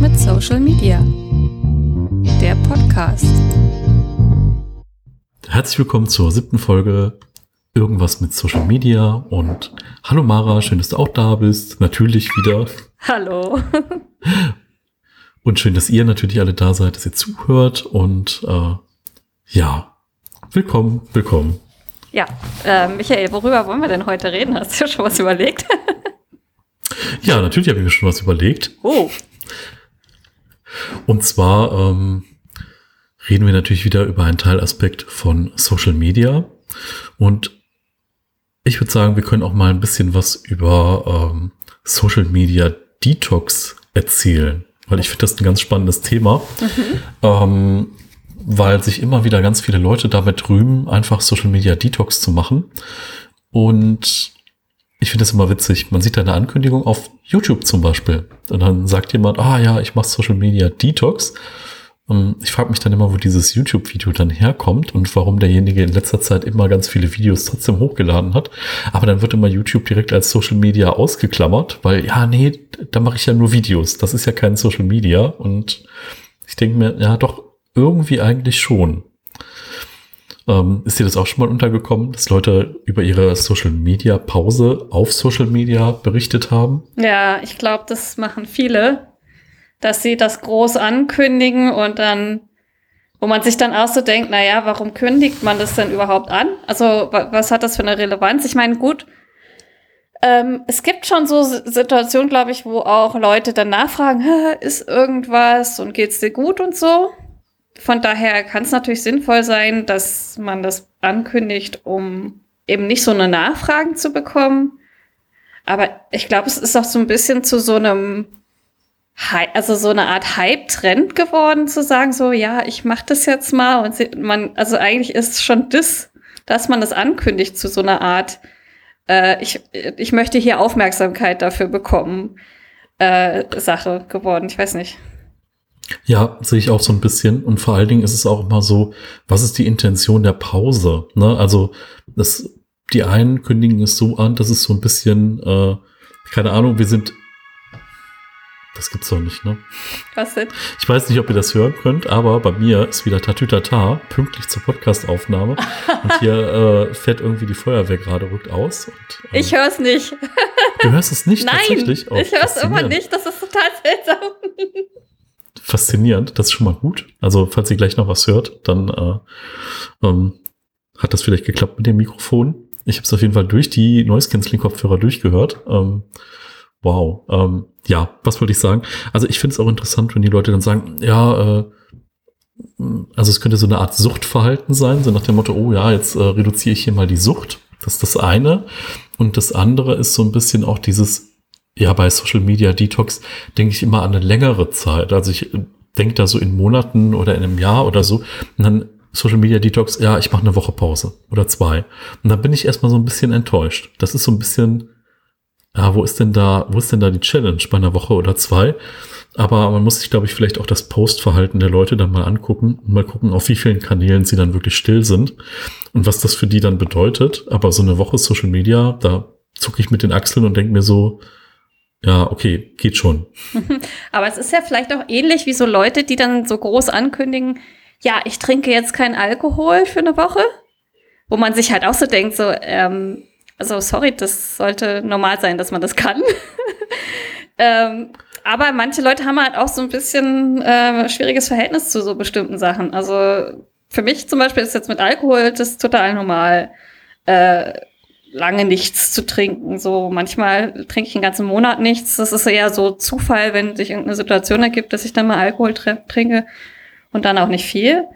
mit Social Media. Der Podcast. Herzlich willkommen zur siebten Folge Irgendwas mit Social Media und hallo Mara, schön, dass du auch da bist. Natürlich wieder. Hallo. Und schön, dass ihr natürlich alle da seid, dass ihr zuhört und äh, ja, willkommen, willkommen. Ja, äh, Michael, worüber wollen wir denn heute reden? Hast du schon was überlegt? Ja, natürlich habe ich mir schon was überlegt. Oh. Und zwar ähm, reden wir natürlich wieder über einen Teilaspekt von Social Media. Und ich würde sagen, wir können auch mal ein bisschen was über ähm, Social Media Detox erzählen, weil ich finde das ein ganz spannendes Thema, ähm, weil sich immer wieder ganz viele Leute damit rühmen, einfach Social Media Detox zu machen. Und ich finde das immer witzig. Man sieht da eine Ankündigung auf YouTube zum Beispiel. Und dann sagt jemand, ah ja, ich mache Social Media Detox. Und ich frage mich dann immer, wo dieses YouTube-Video dann herkommt und warum derjenige in letzter Zeit immer ganz viele Videos trotzdem hochgeladen hat. Aber dann wird immer YouTube direkt als Social Media ausgeklammert, weil ja, nee, da mache ich ja nur Videos. Das ist ja kein Social Media. Und ich denke mir, ja, doch, irgendwie eigentlich schon. Ähm, ist dir das auch schon mal untergekommen, dass Leute über ihre Social Media Pause auf Social Media berichtet haben? Ja, ich glaube, das machen viele, dass sie das groß ankündigen und dann, wo man sich dann auch so denkt, na ja, warum kündigt man das denn überhaupt an? Also, wa was hat das für eine Relevanz? Ich meine, gut, ähm, es gibt schon so Situationen, glaube ich, wo auch Leute dann nachfragen, "Hä, ist irgendwas und geht's dir gut und so. Von daher kann es natürlich sinnvoll sein, dass man das ankündigt, um eben nicht so eine Nachfragen zu bekommen. Aber ich glaube, es ist auch so ein bisschen zu so einem, also so eine Art Hype-Trend geworden, zu sagen, so, ja, ich mache das jetzt mal. Und man, also eigentlich ist schon das, dass man das ankündigt zu so einer Art, äh, ich, ich möchte hier Aufmerksamkeit dafür bekommen, äh, Sache geworden. Ich weiß nicht. Ja, sehe ich auch so ein bisschen. Und vor allen Dingen ist es auch immer so, was ist die Intention der Pause? Ne? Also, das, die einen kündigen es so an, dass es so ein bisschen, äh, keine Ahnung, wir sind. Das gibt's doch nicht, ne? Was denn? Ich weiß nicht, ob ihr das hören könnt, aber bei mir ist wieder Tatütata, pünktlich zur Podcastaufnahme. und hier äh, fährt irgendwie die Feuerwehr gerade, rückt aus. Und, äh, Ich höre es nicht. Du hörst es nicht Nein, tatsächlich? Oh, ich höre es immer nicht. Das ist total seltsam. Faszinierend. Das ist schon mal gut. Also, falls ihr gleich noch was hört, dann äh, ähm, hat das vielleicht geklappt mit dem Mikrofon. Ich habe es auf jeden Fall durch die Noise Canceling Kopfhörer durchgehört. Ähm, wow. Ähm, ja, was wollte ich sagen? Also, ich finde es auch interessant, wenn die Leute dann sagen, ja, äh, also es könnte so eine Art Suchtverhalten sein, so nach dem Motto, oh ja, jetzt äh, reduziere ich hier mal die Sucht. Das ist das eine. Und das andere ist so ein bisschen auch dieses, ja, bei Social Media Detox denke ich immer an eine längere Zeit. Also ich äh, denke da so in Monaten oder in einem Jahr oder so. Und dann Social Media Detox, ja, ich mache eine Woche Pause oder zwei. Und dann bin ich erstmal so ein bisschen enttäuscht. Das ist so ein bisschen, ja, wo ist denn da, wo ist denn da die Challenge bei einer Woche oder zwei? Aber man muss sich, glaube ich, vielleicht auch das Postverhalten der Leute dann mal angucken und mal gucken, auf wie vielen Kanälen sie dann wirklich still sind und was das für die dann bedeutet. Aber so eine Woche Social Media, da zucke ich mit den Achseln und denke mir so, ja, okay, geht schon. Aber es ist ja vielleicht auch ähnlich wie so Leute, die dann so groß ankündigen, ja, ich trinke jetzt keinen Alkohol für eine Woche. Wo man sich halt auch so denkt, so, ähm, also sorry, das sollte normal sein, dass man das kann. ähm, aber manche Leute haben halt auch so ein bisschen äh, schwieriges Verhältnis zu so bestimmten Sachen. Also für mich zum Beispiel ist jetzt mit Alkohol das total normal, äh, lange nichts zu trinken. So manchmal trinke ich einen ganzen Monat nichts. Das ist eher so Zufall, wenn sich irgendeine Situation ergibt, dass ich dann mal Alkohol trinke und dann auch nicht viel.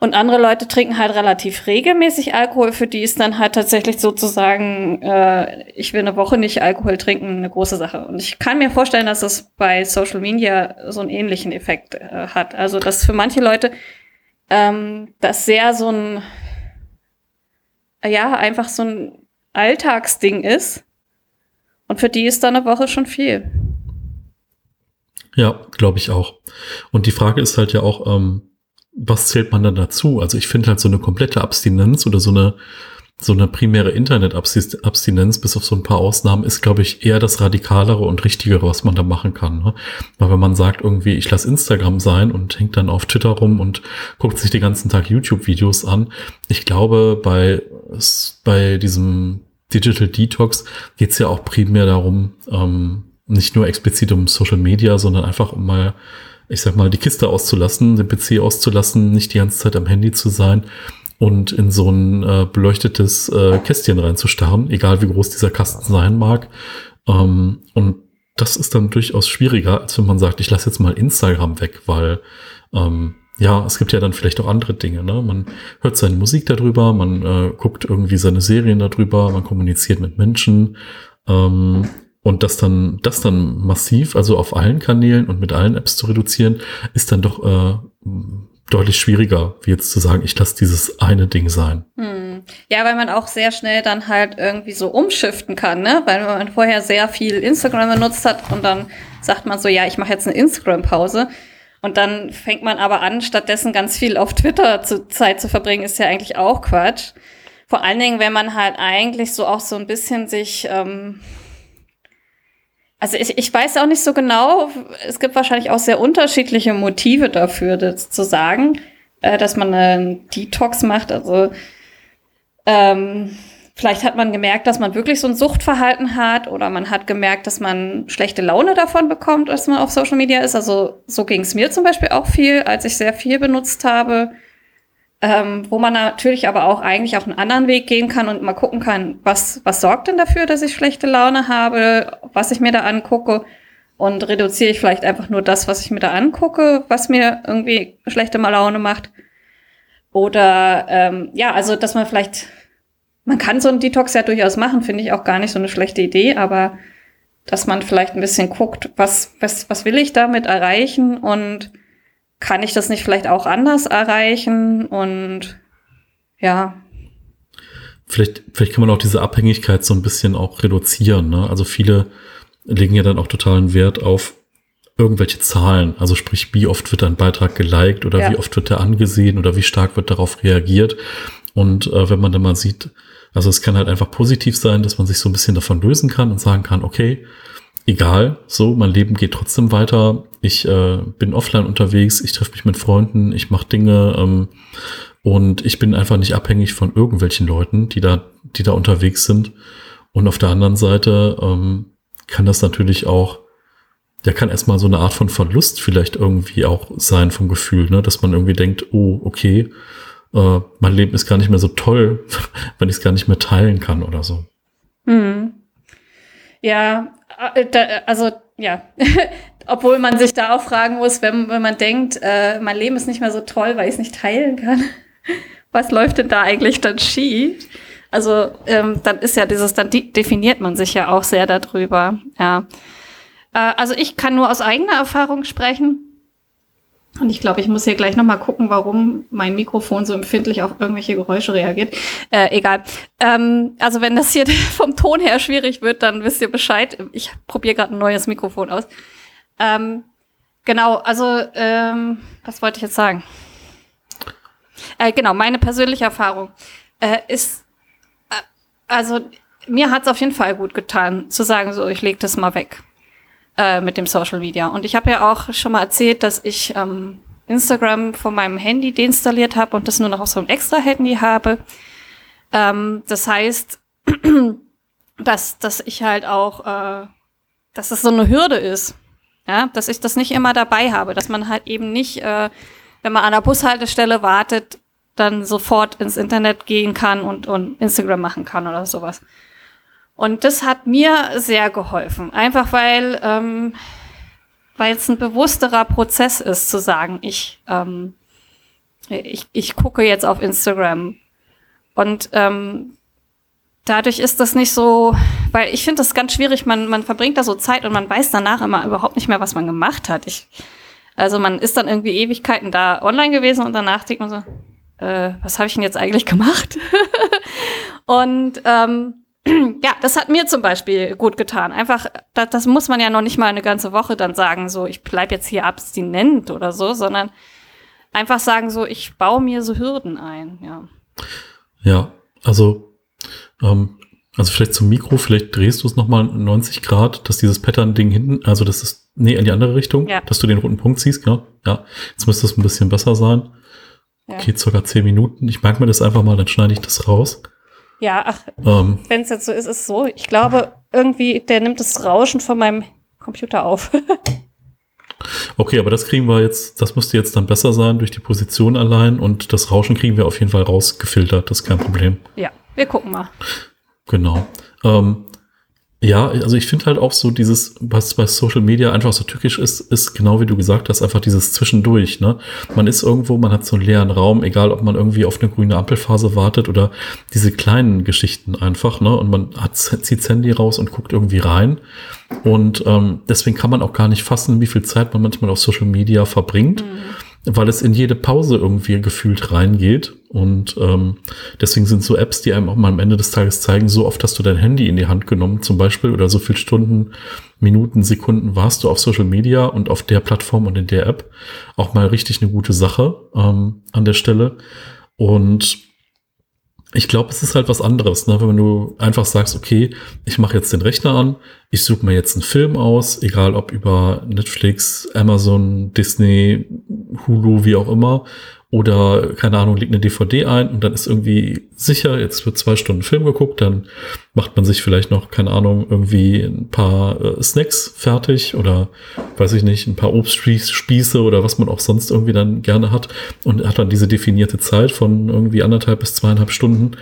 Und andere Leute trinken halt relativ regelmäßig Alkohol. Für die ist dann halt tatsächlich sozusagen, äh, ich will eine Woche nicht Alkohol trinken, eine große Sache. Und ich kann mir vorstellen, dass es bei Social Media so einen ähnlichen Effekt äh, hat. Also, dass für manche Leute ähm, das sehr so ein, ja, einfach so ein Alltagsding ist. Und für die ist dann eine Woche schon viel. Ja, glaube ich auch. Und die Frage ist halt ja auch, ähm, was zählt man dann dazu? Also ich finde halt so eine komplette Abstinenz oder so eine so eine primäre Internetabstinenz, bis auf so ein paar Ausnahmen, ist, glaube ich, eher das Radikalere und Richtigere, was man da machen kann. Ne? Weil wenn man sagt, irgendwie, ich lasse Instagram sein und hängt dann auf Twitter rum und guckt sich den ganzen Tag YouTube-Videos an, ich glaube, bei, bei diesem Digital Detox geht es ja auch primär darum, ähm, nicht nur explizit um Social Media, sondern einfach um mal, ich sag mal, die Kiste auszulassen, den PC auszulassen, nicht die ganze Zeit am Handy zu sein und in so ein äh, beleuchtetes äh, Kästchen reinzustarren, egal wie groß dieser Kasten sein mag. Ähm, und das ist dann durchaus schwieriger, als wenn man sagt, ich lasse jetzt mal Instagram weg, weil ähm, ja, es gibt ja dann vielleicht auch andere Dinge. Ne? Man hört seine Musik darüber, man äh, guckt irgendwie seine Serien darüber, man kommuniziert mit Menschen. Ähm, und das dann, das dann massiv, also auf allen Kanälen und mit allen Apps zu reduzieren, ist dann doch äh, deutlich schwieriger, wie jetzt zu sagen, ich lasse dieses eine Ding sein. Hm. Ja, weil man auch sehr schnell dann halt irgendwie so umschiften kann, ne? Weil man vorher sehr viel Instagram benutzt hat und dann sagt man so, ja, ich mache jetzt eine Instagram-Pause. Und dann fängt man aber an, stattdessen ganz viel auf Twitter zu, Zeit zu verbringen, ist ja eigentlich auch Quatsch. Vor allen Dingen, wenn man halt eigentlich so auch so ein bisschen sich ähm, also ich, ich weiß auch nicht so genau, es gibt wahrscheinlich auch sehr unterschiedliche Motive dafür, das zu sagen, äh, dass man einen Detox macht. Also ähm, vielleicht hat man gemerkt, dass man wirklich so ein Suchtverhalten hat oder man hat gemerkt, dass man schlechte Laune davon bekommt, dass man auf Social Media ist. Also so ging es mir zum Beispiel auch viel, als ich sehr viel benutzt habe ähm, wo man natürlich aber auch eigentlich auf einen anderen Weg gehen kann und mal gucken kann, was, was sorgt denn dafür, dass ich schlechte Laune habe, was ich mir da angucke und reduziere ich vielleicht einfach nur das, was ich mir da angucke, was mir irgendwie schlechte Laune macht. Oder ähm, ja, also dass man vielleicht, man kann so einen Detox ja durchaus machen, finde ich auch gar nicht so eine schlechte Idee, aber dass man vielleicht ein bisschen guckt, was, was, was will ich damit erreichen und kann ich das nicht vielleicht auch anders erreichen? Und ja. Vielleicht, vielleicht kann man auch diese Abhängigkeit so ein bisschen auch reduzieren. Ne? Also viele legen ja dann auch totalen Wert auf irgendwelche Zahlen. Also sprich, wie oft wird ein Beitrag geliked oder ja. wie oft wird er angesehen oder wie stark wird darauf reagiert. Und äh, wenn man dann mal sieht, also es kann halt einfach positiv sein, dass man sich so ein bisschen davon lösen kann und sagen kann, okay, egal, so, mein Leben geht trotzdem weiter. Ich äh, bin offline unterwegs, ich treffe mich mit Freunden, ich mache Dinge ähm, und ich bin einfach nicht abhängig von irgendwelchen Leuten, die da, die da unterwegs sind. Und auf der anderen Seite ähm, kann das natürlich auch, ja, kann erstmal so eine Art von Verlust vielleicht irgendwie auch sein vom Gefühl, ne? dass man irgendwie denkt, oh, okay, äh, mein Leben ist gar nicht mehr so toll, wenn ich es gar nicht mehr teilen kann oder so. Hm. Ja, äh, also ja, obwohl man sich da auch fragen muss, wenn, wenn man denkt, äh, mein Leben ist nicht mehr so toll, weil ich es nicht teilen kann. Was läuft denn da eigentlich dann schief? Also ähm, dann ist ja dieses, dann definiert man sich ja auch sehr darüber. Ja, äh, also ich kann nur aus eigener Erfahrung sprechen. Und ich glaube, ich muss hier gleich nochmal gucken, warum mein Mikrofon so empfindlich auf irgendwelche Geräusche reagiert. Äh, egal. Ähm, also wenn das hier vom Ton her schwierig wird, dann wisst ihr Bescheid. Ich probiere gerade ein neues Mikrofon aus. Ähm, genau, also ähm, was wollte ich jetzt sagen? Äh, genau, meine persönliche Erfahrung äh, ist, äh, also mir hat es auf jeden Fall gut getan, zu sagen, so ich lege das mal weg äh, mit dem Social Media. Und ich habe ja auch schon mal erzählt, dass ich ähm, Instagram von meinem Handy deinstalliert habe und das nur noch auf so einem extra Handy habe. Ähm, das heißt, dass, dass ich halt auch, äh, dass das so eine Hürde ist. Ja, dass ich das nicht immer dabei habe, dass man halt eben nicht, äh, wenn man an der Bushaltestelle wartet, dann sofort ins Internet gehen kann und, und Instagram machen kann oder sowas. Und das hat mir sehr geholfen. Einfach weil ähm, weil es ein bewussterer Prozess ist, zu sagen, ich, ähm, ich, ich gucke jetzt auf Instagram. Und ähm, dadurch ist das nicht so, weil ich finde das ganz schwierig, man, man verbringt da so Zeit und man weiß danach immer überhaupt nicht mehr, was man gemacht hat. Ich, also man ist dann irgendwie Ewigkeiten da online gewesen und danach denkt man so, äh, was habe ich denn jetzt eigentlich gemacht? und ähm, ja, das hat mir zum Beispiel gut getan. Einfach, das, das, muss man ja noch nicht mal eine ganze Woche dann sagen, so ich bleib jetzt hier abstinent oder so, sondern einfach sagen, so ich baue mir so Hürden ein, ja. Ja, also Ähm, also vielleicht zum Mikro, vielleicht drehst du es nochmal 90 Grad, dass dieses Pattern-Ding hinten, also das ist, nee, in die andere Richtung, Ja. dass du den roten Punkt siehst, genau. Ja, jetzt müsste es ein bisschen besser sein. Ja. Okay, circa 10 Minuten. Ich merke mir das einfach mal, dann schneide ich das raus. Ja, ach, Ähm, wenn es jetzt so ist, ist es so. Ich glaube, irgendwie, der nimmt das Rauschen von meinem Computer auf. okay, aber das kriegen wir jetzt, das müsste jetzt dann besser sein durch die Position allein und das Rauschen kriegen wir auf jeden Fall rausgefiltert, das ist kein Problem. ja, wir gucken mal. Genau. Ähm, ja, also ich finde halt auch so dieses, was bei Social Media einfach so tückisch ist, ist genau wie du gesagt hast, einfach dieses Zwischendurch. Ne? Man ist irgendwo, man hat so einen leeren Raum, egal ob man irgendwie auf eine grüne Ampelphase wartet oder diese kleinen Geschichten einfach. Ne? Und man hat, zieht das Handy raus und guckt irgendwie rein. Und ähm, deswegen kann man auch gar nicht fassen, wie viel Zeit man manchmal auf Social Media verbringt weil es in jede Pause irgendwie gefühlt reingeht. Und ähm, deswegen sind so Apps, die einem auch mal am Ende des Tages zeigen, so oft hast du dein Handy in die Hand genommen zum Beispiel oder so viel Stunden, Minuten, Sekunden warst du auf Social Media und auf der Plattform und in der App. Auch mal richtig eine gute Sache ähm, an der Stelle. Und ich glaube, es ist halt was anderes, ne? wenn du einfach sagst, okay, ich mache jetzt den Rechner an, ich suche mir jetzt einen Film aus, egal ob über Netflix, Amazon, Disney, Hulu, wie auch immer, oder keine Ahnung, legt eine DVD ein und dann ist irgendwie sicher, jetzt wird zwei Stunden Film geguckt, dann macht man sich vielleicht noch, keine Ahnung, irgendwie ein paar äh, Snacks fertig oder weiß ich nicht, ein paar Obstspieße oder was man auch sonst irgendwie dann gerne hat und hat dann diese definierte Zeit von irgendwie anderthalb bis zweieinhalb Stunden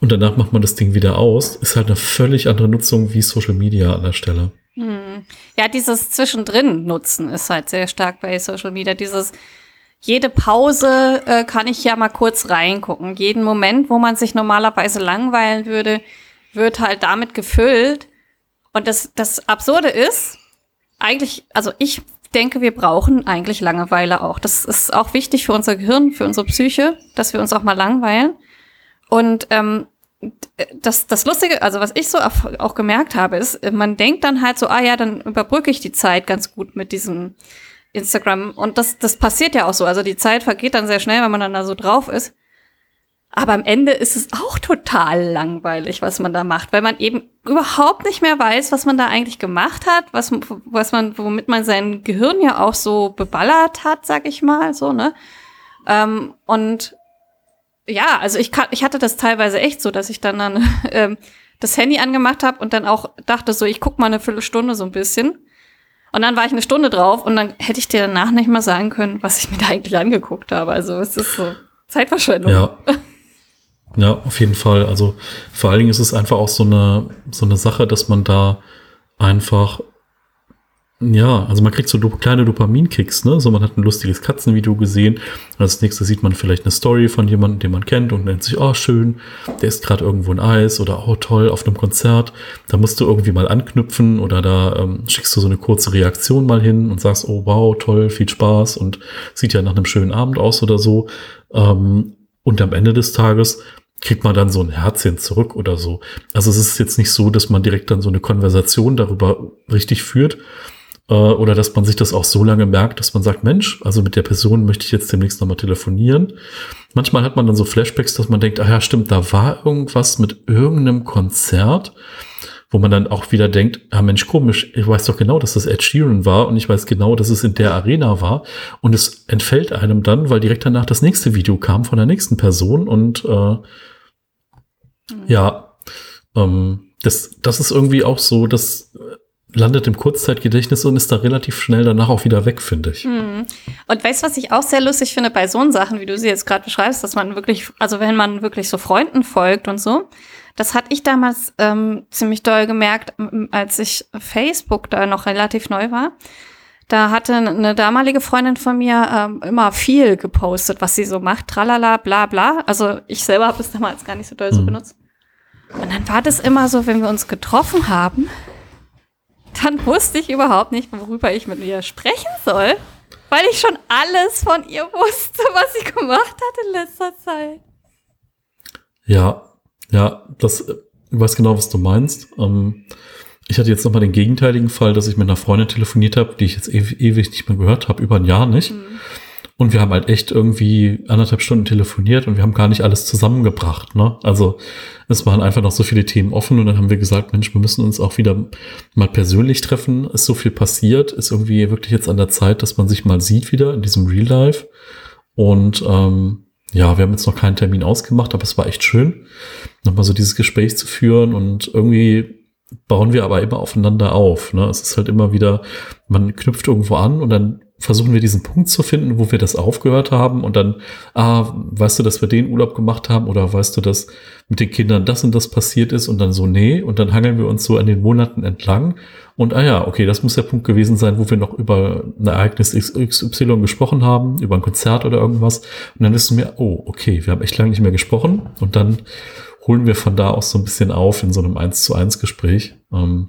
und danach macht man das Ding wieder aus. Ist halt eine völlig andere Nutzung wie Social Media an der Stelle. Hm. Ja, dieses Zwischendrin nutzen ist halt sehr stark bei Social Media. Dieses jede Pause äh, kann ich ja mal kurz reingucken. Jeden Moment, wo man sich normalerweise langweilen würde, wird halt damit gefüllt. Und das, das Absurde ist, eigentlich, also ich denke, wir brauchen eigentlich Langeweile auch. Das ist auch wichtig für unser Gehirn, für unsere Psyche, dass wir uns auch mal langweilen. Und ähm, das, das Lustige, also was ich so auch, auch gemerkt habe, ist, man denkt dann halt so, ah ja, dann überbrücke ich die Zeit ganz gut mit diesem Instagram. Und das, das passiert ja auch so. Also die Zeit vergeht dann sehr schnell, wenn man dann da so drauf ist. Aber am Ende ist es auch total langweilig, was man da macht, weil man eben überhaupt nicht mehr weiß, was man da eigentlich gemacht hat, was, was man, womit man sein Gehirn ja auch so beballert hat, sag ich mal, so, ne? Ähm, und ja, also ich, kann, ich hatte das teilweise echt so, dass ich dann, dann ähm, das Handy angemacht habe und dann auch dachte so, ich guck mal eine Viertelstunde so ein bisschen. Und dann war ich eine Stunde drauf und dann hätte ich dir danach nicht mal sagen können, was ich mir da eigentlich angeguckt habe. Also es ist so Zeitverschwendung. Ja. Ja, auf jeden Fall. Also vor allen Dingen ist es einfach auch so eine, so eine Sache, dass man da einfach, ja, also man kriegt so kleine Dopaminkicks, ne? So man hat ein lustiges Katzenvideo gesehen als nächstes sieht man vielleicht eine Story von jemandem, den man kennt und nennt sich, oh schön, der ist gerade irgendwo ein Eis oder oh toll, auf einem Konzert. Da musst du irgendwie mal anknüpfen oder da ähm, schickst du so eine kurze Reaktion mal hin und sagst, oh wow, toll, viel Spaß und sieht ja nach einem schönen Abend aus oder so. Ähm, und am Ende des Tages kriegt man dann so ein Herzchen zurück oder so. Also es ist jetzt nicht so, dass man direkt dann so eine Konversation darüber richtig führt äh, oder dass man sich das auch so lange merkt, dass man sagt, Mensch, also mit der Person möchte ich jetzt demnächst nochmal telefonieren. Manchmal hat man dann so Flashbacks, dass man denkt, ah ja, stimmt, da war irgendwas mit irgendeinem Konzert, wo man dann auch wieder denkt, ah Mensch, komisch, ich weiß doch genau, dass das Ed Sheeran war und ich weiß genau, dass es in der Arena war und es entfällt einem dann, weil direkt danach das nächste Video kam von der nächsten Person und äh, ja, ähm, das, das ist irgendwie auch so, das landet im Kurzzeitgedächtnis und ist da relativ schnell danach auch wieder weg, finde ich. Mhm. Und weißt du, was ich auch sehr lustig finde bei so Sachen, wie du sie jetzt gerade beschreibst, dass man wirklich, also wenn man wirklich so Freunden folgt und so, das hatte ich damals ähm, ziemlich doll gemerkt, als ich Facebook da noch relativ neu war. Da hatte eine damalige Freundin von mir ähm, immer viel gepostet, was sie so macht, tralala, bla bla. Also ich selber habe es damals gar nicht so doll so Mhm. benutzt. Und dann war das immer so, wenn wir uns getroffen haben, dann wusste ich überhaupt nicht, worüber ich mit ihr sprechen soll, weil ich schon alles von ihr wusste, was sie gemacht hat in letzter Zeit. Ja, ja, das, ich weiß genau, was du meinst. Ähm, ich hatte jetzt nochmal den gegenteiligen Fall, dass ich mit einer Freundin telefoniert habe, die ich jetzt ewig, ewig nicht mehr gehört habe, über ein Jahr nicht. Mhm. Und wir haben halt echt irgendwie anderthalb Stunden telefoniert und wir haben gar nicht alles zusammengebracht. Ne? Also es waren einfach noch so viele Themen offen und dann haben wir gesagt, Mensch, wir müssen uns auch wieder mal persönlich treffen. Ist so viel passiert, ist irgendwie wirklich jetzt an der Zeit, dass man sich mal sieht wieder in diesem Real Life. Und ähm, ja, wir haben jetzt noch keinen Termin ausgemacht, aber es war echt schön, nochmal so dieses Gespräch zu führen und irgendwie bauen wir aber immer aufeinander auf. Ne? Es ist halt immer wieder, man knüpft irgendwo an und dann versuchen wir diesen Punkt zu finden, wo wir das aufgehört haben und dann, ah, weißt du, dass wir den Urlaub gemacht haben oder weißt du, dass mit den Kindern das und das passiert ist und dann so, nee, und dann hangeln wir uns so an den Monaten entlang und ah ja, okay, das muss der Punkt gewesen sein, wo wir noch über ein Ereignis XY gesprochen haben, über ein Konzert oder irgendwas und dann wissen wir, oh, okay, wir haben echt lange nicht mehr gesprochen und dann holen wir von da aus so ein bisschen auf in so einem 1 zu 1 Gespräch. Ähm,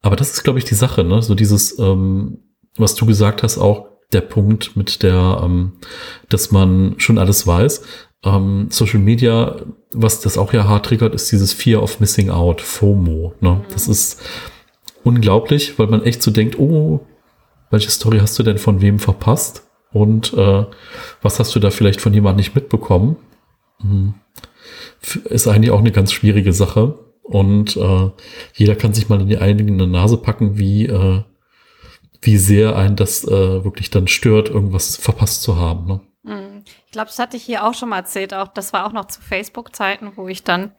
aber das ist, glaube ich, die Sache, ne? So dieses, ähm, was du gesagt hast, auch der Punkt mit der, ähm, dass man schon alles weiß. Ähm, Social Media, was das auch ja hart triggert, ist dieses Fear of Missing Out, FOMO. Ne? Mhm. Das ist unglaublich, weil man echt so denkt, oh, welche Story hast du denn von wem verpasst? Und äh, was hast du da vielleicht von jemandem nicht mitbekommen? Mhm. Ist eigentlich auch eine ganz schwierige Sache. Und äh, jeder kann sich mal in die eigene Nase packen, wie äh, wie sehr einen das äh, wirklich dann stört, irgendwas verpasst zu haben. Ne? Mhm. Ich glaube, das hatte ich hier auch schon mal erzählt. Auch das war auch noch zu Facebook-Zeiten, wo ich dann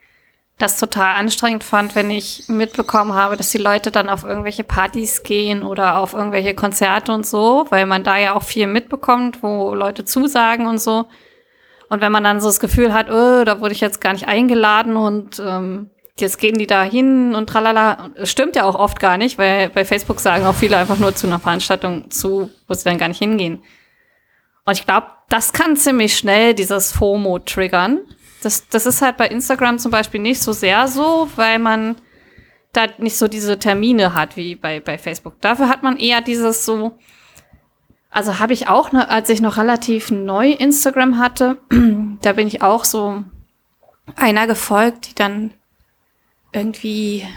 das total anstrengend fand, wenn ich mitbekommen habe, dass die Leute dann auf irgendwelche Partys gehen oder auf irgendwelche Konzerte und so, weil man da ja auch viel mitbekommt, wo Leute zusagen und so. Und wenn man dann so das Gefühl hat, oh, da wurde ich jetzt gar nicht eingeladen und ähm, jetzt gehen die da hin und tralala. Stimmt ja auch oft gar nicht, weil bei Facebook sagen auch viele einfach nur zu einer Veranstaltung zu, wo sie dann gar nicht hingehen. Und ich glaube, das kann ziemlich schnell dieses FOMO triggern. Das, das ist halt bei Instagram zum Beispiel nicht so sehr so, weil man da nicht so diese Termine hat wie bei, bei Facebook. Dafür hat man eher dieses so, also habe ich auch, ne, als ich noch relativ neu Instagram hatte, da bin ich auch so einer gefolgt, die dann irgendwie,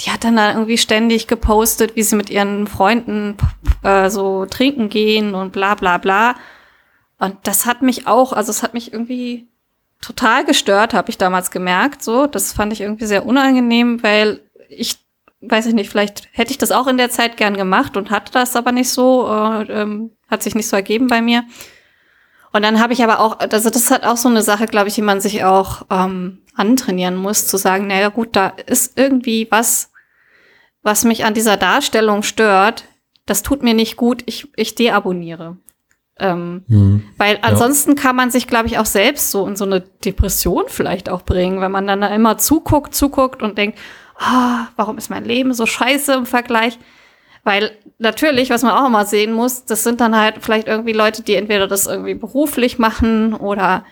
die hat dann da irgendwie ständig gepostet, wie sie mit ihren Freunden äh, so trinken gehen und bla bla bla. Und das hat mich auch, also es hat mich irgendwie total gestört, habe ich damals gemerkt. So, das fand ich irgendwie sehr unangenehm, weil ich weiß ich nicht, vielleicht hätte ich das auch in der Zeit gern gemacht und hatte das aber nicht so, äh, ähm, hat sich nicht so ergeben bei mir. Und dann habe ich aber auch, also das hat auch so eine Sache, glaube ich, die man sich auch ähm, antrainieren muss, zu sagen, naja gut, da ist irgendwie was, was mich an dieser Darstellung stört. Das tut mir nicht gut, ich, ich deabonniere. Ähm, mhm. Weil ansonsten ja. kann man sich, glaube ich, auch selbst so in so eine Depression vielleicht auch bringen, wenn man dann da immer zuguckt, zuguckt und denkt, ah, warum ist mein Leben so scheiße im Vergleich? Weil natürlich, was man auch immer sehen muss, das sind dann halt vielleicht irgendwie Leute, die entweder das irgendwie beruflich machen oder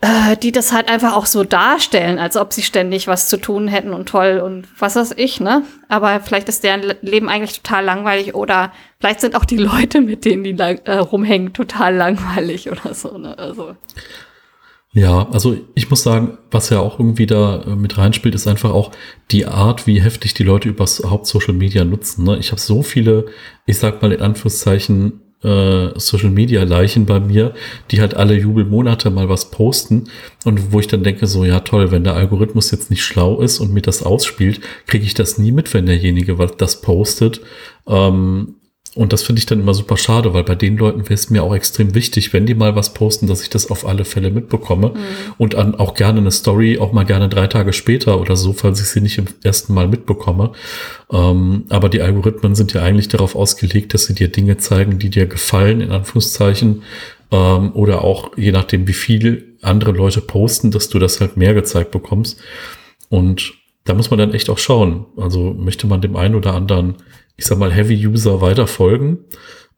äh, die das halt einfach auch so darstellen, als ob sie ständig was zu tun hätten und toll und was weiß ich, ne? Aber vielleicht ist deren Leben eigentlich total langweilig oder vielleicht sind auch die Leute, mit denen die äh, rumhängen, total langweilig oder so, ne? Also. Ja, also ich muss sagen, was ja auch irgendwie da äh, mit reinspielt, ist einfach auch die Art, wie heftig die Leute übers Haupt-Social Media nutzen. Ne? Ich habe so viele, ich sag mal in Anführungszeichen, äh, Social Media Leichen bei mir, die halt alle Jubelmonate mal was posten und wo ich dann denke so, ja toll, wenn der Algorithmus jetzt nicht schlau ist und mir das ausspielt, kriege ich das nie mit, wenn derjenige was das postet. Ähm, und das finde ich dann immer super schade, weil bei den Leuten wäre es mir auch extrem wichtig, wenn die mal was posten, dass ich das auf alle Fälle mitbekomme. Mhm. Und an, auch gerne eine Story, auch mal gerne drei Tage später oder so, falls ich sie nicht im ersten Mal mitbekomme. Ähm, aber die Algorithmen sind ja eigentlich darauf ausgelegt, dass sie dir Dinge zeigen, die dir gefallen, in Anführungszeichen. Ähm, oder auch je nachdem, wie viel andere Leute posten, dass du das halt mehr gezeigt bekommst. Und da muss man dann echt auch schauen. Also möchte man dem einen oder anderen ich sag mal, Heavy-User weiter folgen?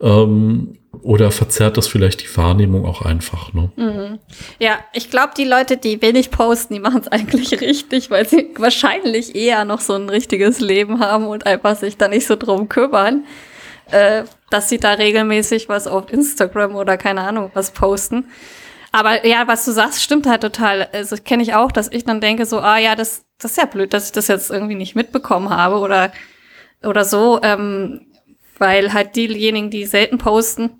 Ähm, oder verzerrt das vielleicht die Wahrnehmung auch einfach? Ne? Mhm. Ja, ich glaube, die Leute, die wenig posten, die machen es eigentlich richtig, weil sie wahrscheinlich eher noch so ein richtiges Leben haben und einfach sich da nicht so drum kümmern, äh, dass sie da regelmäßig was auf Instagram oder keine Ahnung was posten. Aber ja, was du sagst, stimmt halt total. Also kenne ich auch, dass ich dann denke so, ah ja, das, das ist ja blöd, dass ich das jetzt irgendwie nicht mitbekommen habe oder oder so, ähm, weil halt diejenigen, die selten posten,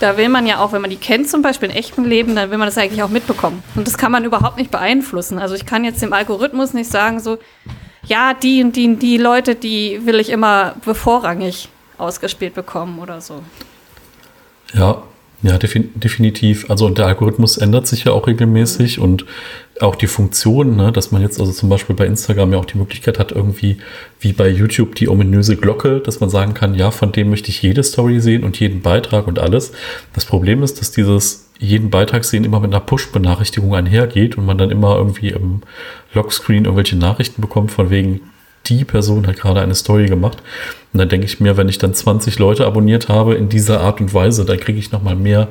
da will man ja auch, wenn man die kennt, zum Beispiel in echtem Leben, dann will man das eigentlich auch mitbekommen. Und das kann man überhaupt nicht beeinflussen. Also ich kann jetzt dem Algorithmus nicht sagen, so, ja, die und die, die Leute, die will ich immer bevorrangig ausgespielt bekommen oder so. Ja, ja, definitiv. Also und der Algorithmus ändert sich ja auch regelmäßig und auch die Funktion, ne, dass man jetzt also zum Beispiel bei Instagram ja auch die Möglichkeit hat, irgendwie wie bei YouTube die ominöse Glocke, dass man sagen kann, ja, von dem möchte ich jede Story sehen und jeden Beitrag und alles. Das Problem ist, dass dieses jeden Beitrag sehen immer mit einer Push-Benachrichtigung einhergeht und man dann immer irgendwie im Lockscreen irgendwelche Nachrichten bekommt, von wegen, die Person hat gerade eine Story gemacht. Und dann denke ich mir, wenn ich dann 20 Leute abonniert habe in dieser Art und Weise, dann kriege ich nochmal mehr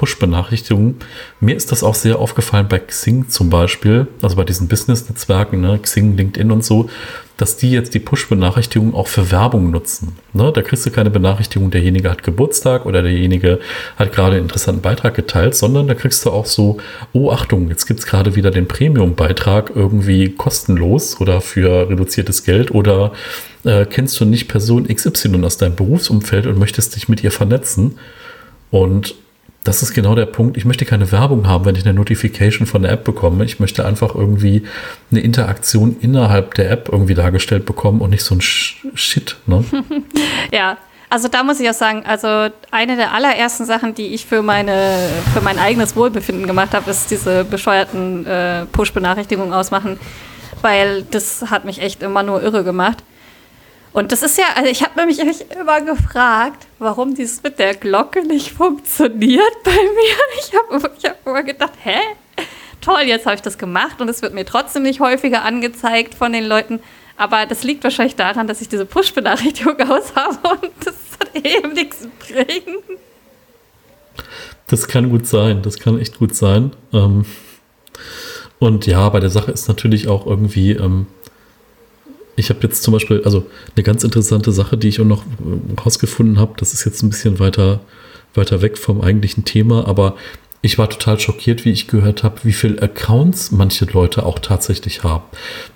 Push-Benachrichtigungen. Mir ist das auch sehr aufgefallen bei Xing zum Beispiel, also bei diesen Business-Netzwerken, ne, Xing, LinkedIn und so, dass die jetzt die Push-Benachrichtigungen auch für Werbung nutzen. Ne, da kriegst du keine Benachrichtigung, derjenige hat Geburtstag oder derjenige hat gerade einen interessanten Beitrag geteilt, sondern da kriegst du auch so, oh Achtung, jetzt gibt es gerade wieder den Premium-Beitrag irgendwie kostenlos oder für reduziertes Geld oder äh, kennst du nicht Person XY aus deinem Berufsumfeld und möchtest dich mit ihr vernetzen. Und das ist genau der Punkt. Ich möchte keine Werbung haben, wenn ich eine Notification von der App bekomme. Ich möchte einfach irgendwie eine Interaktion innerhalb der App irgendwie dargestellt bekommen und nicht so ein Shit. Ne? ja, also da muss ich auch sagen, also eine der allerersten Sachen, die ich für meine für mein eigenes Wohlbefinden gemacht habe, ist diese bescheuerten äh, Push-Benachrichtigungen ausmachen, weil das hat mich echt immer nur irre gemacht. Und das ist ja, also ich habe nämlich immer gefragt, warum dieses mit der Glocke nicht funktioniert bei mir. Ich habe ich hab immer gedacht, hä? Toll, jetzt habe ich das gemacht und es wird mir trotzdem nicht häufiger angezeigt von den Leuten. Aber das liegt wahrscheinlich daran, dass ich diese Push-Benachrichtigung aus habe und das hat eben nichts bringen. Das kann gut sein, das kann echt gut sein. Ähm, und ja, bei der Sache ist natürlich auch irgendwie, ähm, ich habe jetzt zum Beispiel, also eine ganz interessante Sache, die ich auch noch äh, rausgefunden habe, das ist jetzt ein bisschen weiter, weiter weg vom eigentlichen Thema, aber ich war total schockiert, wie ich gehört habe, wie viele Accounts manche Leute auch tatsächlich haben.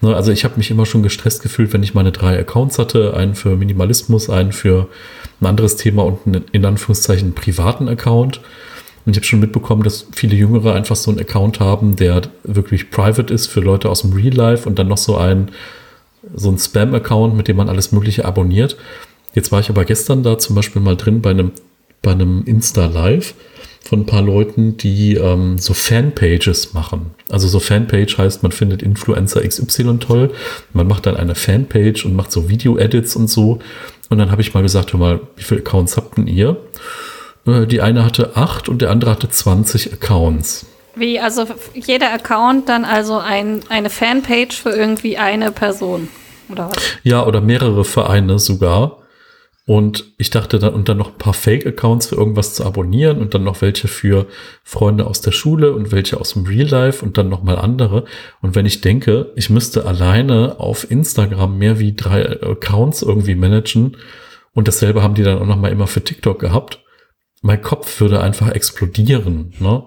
Ne, also ich habe mich immer schon gestresst gefühlt, wenn ich meine drei Accounts hatte, einen für Minimalismus, einen für ein anderes Thema und einen in Anführungszeichen privaten Account. Und ich habe schon mitbekommen, dass viele Jüngere einfach so einen Account haben, der wirklich private ist für Leute aus dem Real Life und dann noch so einen so ein Spam-Account, mit dem man alles Mögliche abonniert. Jetzt war ich aber gestern da zum Beispiel mal drin bei einem, bei einem Insta-Live von ein paar Leuten, die ähm, so Fanpages machen. Also so Fanpage heißt, man findet Influencer XY toll, man macht dann eine Fanpage und macht so Video-Edits und so. Und dann habe ich mal gesagt, hör mal, wie viele Accounts habt denn ihr? Äh, die eine hatte acht und der andere hatte 20 Accounts. Wie, also jeder Account dann also ein, eine Fanpage für irgendwie eine Person, oder was? Ja, oder mehrere Vereine sogar. Und ich dachte dann, und dann noch ein paar Fake-Accounts für irgendwas zu abonnieren und dann noch welche für Freunde aus der Schule und welche aus dem Real Life und dann nochmal andere. Und wenn ich denke, ich müsste alleine auf Instagram mehr wie drei Accounts irgendwie managen und dasselbe haben die dann auch nochmal immer für TikTok gehabt, mein Kopf würde einfach explodieren. Ne?